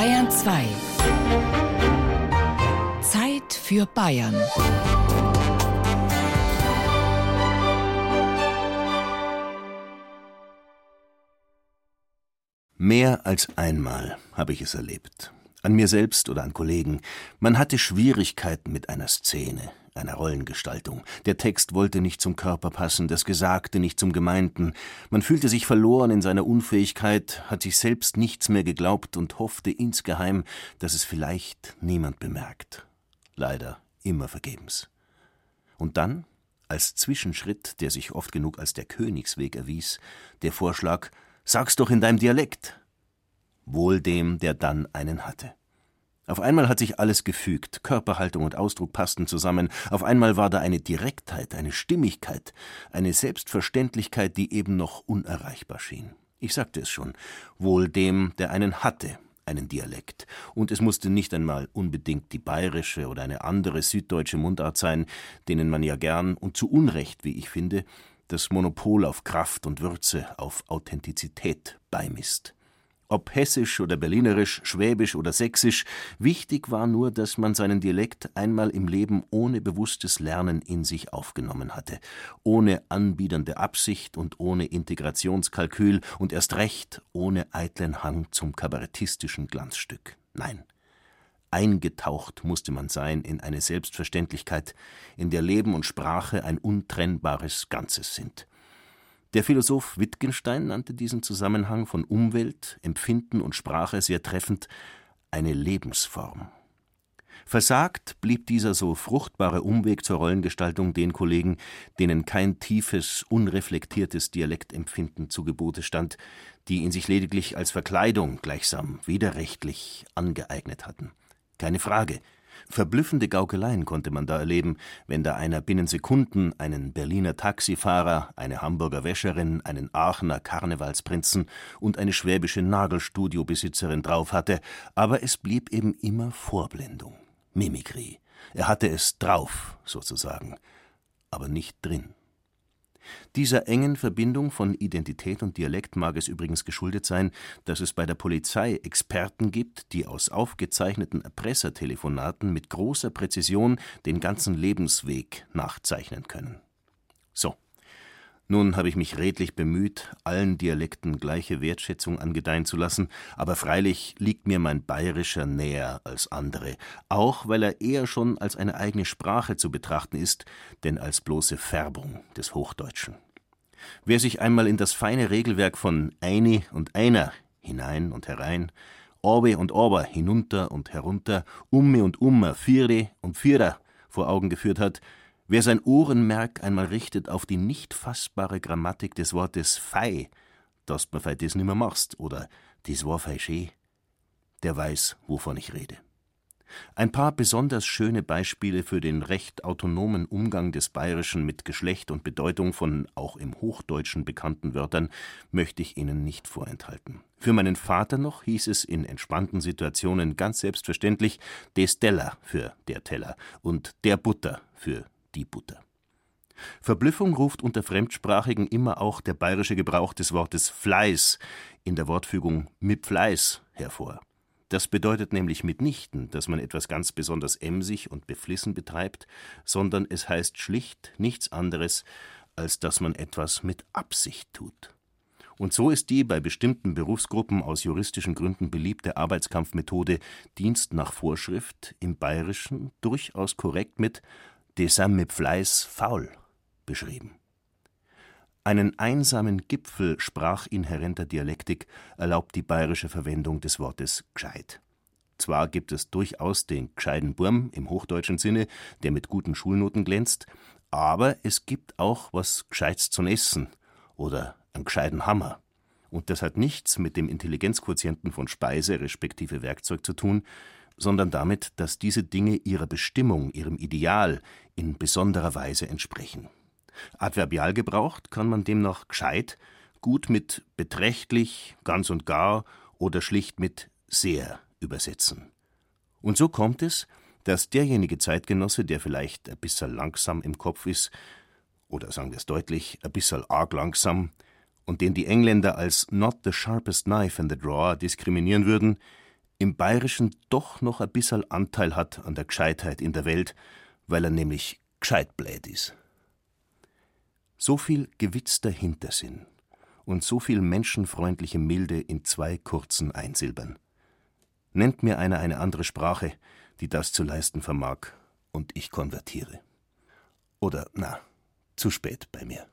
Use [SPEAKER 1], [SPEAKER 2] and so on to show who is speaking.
[SPEAKER 1] Bayern 2. Zeit für Bayern.
[SPEAKER 2] Mehr als einmal habe ich es erlebt. An mir selbst oder an Kollegen. Man hatte Schwierigkeiten mit einer Szene, einer Rollengestaltung. Der Text wollte nicht zum Körper passen, das Gesagte nicht zum Gemeinten. Man fühlte sich verloren in seiner Unfähigkeit, hat sich selbst nichts mehr geglaubt und hoffte insgeheim, dass es vielleicht niemand bemerkt. Leider immer vergebens. Und dann, als Zwischenschritt, der sich oft genug als der Königsweg erwies, der Vorschlag, Sag's doch in deinem Dialekt. Wohl dem, der dann einen hatte. Auf einmal hat sich alles gefügt, Körperhaltung und Ausdruck passten zusammen, auf einmal war da eine Direktheit, eine Stimmigkeit, eine Selbstverständlichkeit, die eben noch unerreichbar schien. Ich sagte es schon, wohl dem, der einen hatte, einen Dialekt, und es musste nicht einmal unbedingt die bayerische oder eine andere süddeutsche Mundart sein, denen man ja gern und zu Unrecht, wie ich finde, das Monopol auf Kraft und Würze, auf Authentizität beimisst. Ob hessisch oder berlinerisch, schwäbisch oder sächsisch, wichtig war nur, dass man seinen Dialekt einmal im Leben ohne bewusstes Lernen in sich aufgenommen hatte, ohne anbiedernde Absicht und ohne Integrationskalkül und erst recht ohne eitlen Hang zum kabarettistischen Glanzstück. Nein, Eingetaucht musste man sein in eine Selbstverständlichkeit, in der Leben und Sprache ein untrennbares Ganzes sind. Der Philosoph Wittgenstein nannte diesen Zusammenhang von Umwelt, Empfinden und Sprache sehr treffend eine Lebensform. Versagt blieb dieser so fruchtbare Umweg zur Rollengestaltung den Kollegen, denen kein tiefes, unreflektiertes Dialektempfinden zu Gebote stand, die ihn sich lediglich als Verkleidung gleichsam widerrechtlich angeeignet hatten. Keine Frage. Verblüffende Gaukeleien konnte man da erleben, wenn da einer binnen Sekunden einen Berliner Taxifahrer, eine Hamburger Wäscherin, einen Aachener Karnevalsprinzen und eine schwäbische Nagelstudiobesitzerin drauf hatte, aber es blieb eben immer Vorblendung, Mimikrie. Er hatte es drauf, sozusagen, aber nicht drin. Dieser engen Verbindung von Identität und Dialekt mag es übrigens geschuldet sein, dass es bei der Polizei Experten gibt, die aus aufgezeichneten Erpressertelefonaten mit großer Präzision den ganzen Lebensweg nachzeichnen können. So, nun habe ich mich redlich bemüht, allen Dialekten gleiche Wertschätzung angedeihen zu lassen, aber freilich liegt mir mein Bayerischer näher als andere, auch weil er eher schon als eine eigene Sprache zu betrachten ist, denn als bloße Färbung des Hochdeutschen. Wer sich einmal in das feine Regelwerk von Eini und Einer hinein und herein, Orbe und Orber hinunter und herunter, Umme und Ummer, Viere und Vierer vor Augen geführt hat, Wer sein Ohrenmerk einmal richtet auf die nicht fassbare Grammatik des Wortes fei, dass man fei das nimmer machst oder das war fei schee, der weiß, wovon ich rede. Ein paar besonders schöne Beispiele für den recht autonomen Umgang des Bayerischen mit Geschlecht und Bedeutung von auch im Hochdeutschen bekannten Wörtern möchte ich Ihnen nicht vorenthalten. Für meinen Vater noch hieß es in entspannten Situationen ganz selbstverständlich des Teller für der Teller und der Butter für die Butter. Verblüffung ruft unter Fremdsprachigen immer auch der bayerische Gebrauch des Wortes Fleiß in der Wortfügung mit Fleiß hervor. Das bedeutet nämlich mitnichten, dass man etwas ganz besonders emsig und beflissen betreibt, sondern es heißt schlicht nichts anderes, als dass man etwas mit Absicht tut. Und so ist die bei bestimmten Berufsgruppen aus juristischen Gründen beliebte Arbeitskampfmethode Dienst nach Vorschrift im Bayerischen durchaus korrekt mit sind mit Fleiß faul beschrieben. Einen einsamen Gipfel sprachinhärenter Dialektik erlaubt die bayerische Verwendung des Wortes gescheit. Zwar gibt es durchaus den gescheiden Burm im hochdeutschen Sinne, der mit guten Schulnoten glänzt, aber es gibt auch was Gescheites zum Essen oder einen gescheiten Hammer. Und das hat nichts mit dem Intelligenzquotienten von Speise respektive Werkzeug zu tun, sondern damit, dass diese Dinge ihrer Bestimmung, ihrem Ideal in besonderer Weise entsprechen. Adverbial gebraucht kann man demnach gescheit gut mit beträchtlich, ganz und gar oder schlicht mit sehr übersetzen. Und so kommt es, dass derjenige Zeitgenosse, der vielleicht ein bisschen langsam im Kopf ist, oder sagen wir es deutlich, ein bisschen arg langsam, und den die Engländer als not the sharpest knife in the drawer diskriminieren würden, im Bayerischen doch noch ein bisserl Anteil hat an der Gescheitheit in der Welt, weil er nämlich gescheit blöd ist. So viel gewitzter Hintersinn und so viel menschenfreundliche Milde in zwei kurzen Einsilbern. Nennt mir einer eine andere Sprache, die das zu leisten vermag, und ich konvertiere. Oder, na, zu spät bei mir.